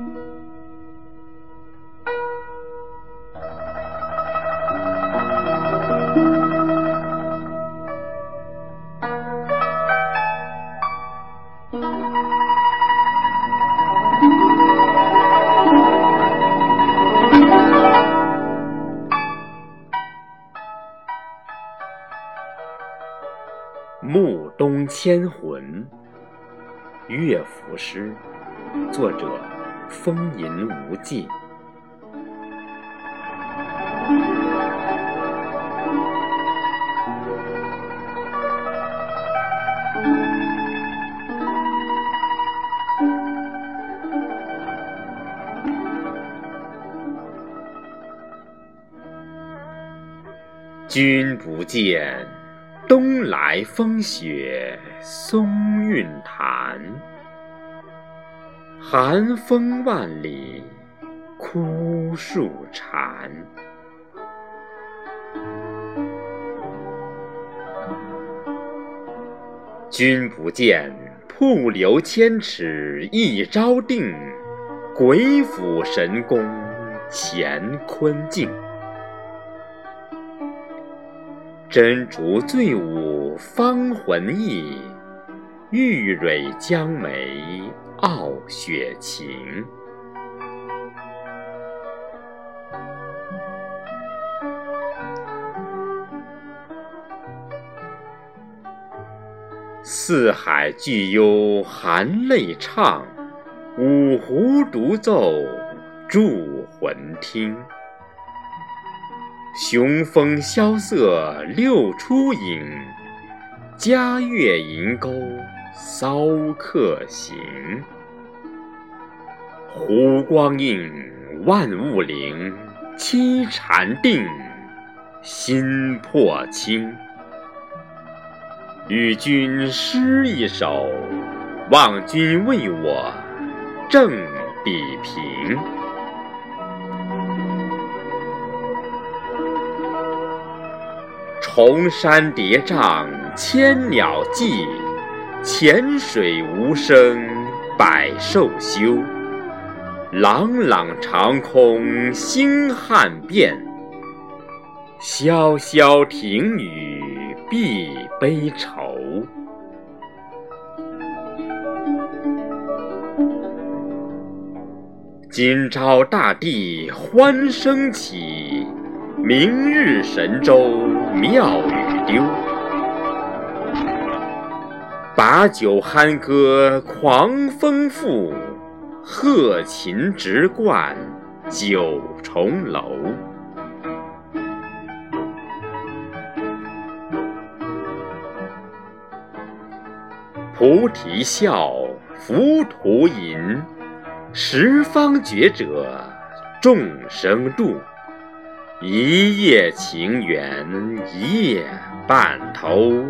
《暮冬千魂》乐府诗，作者风吟无忌。君不见，东来风雪松韵潭。寒风万里，枯树残。君不见，瀑流千尺一朝定，鬼斧神工乾坤镜。真竹醉舞芳魂逸，玉蕊江梅傲雪晴。四海俱幽含泪唱，五湖独奏著魂听。雄风萧瑟六出影，嘉月银钩骚客行。湖光映，万物灵，凄禅定，心魄清。与君诗一首，望君为我正比平。重山叠嶂千鸟迹，浅水无声百兽休。朗朗长空星汉变，萧萧亭宇碧悲愁。今朝大地欢声起。明日神州妙语丢，把酒酣歌狂风赋，鹤琴直贯九重楼。菩提笑，浮屠吟，十方觉者众生度。一夜情缘一夜半头。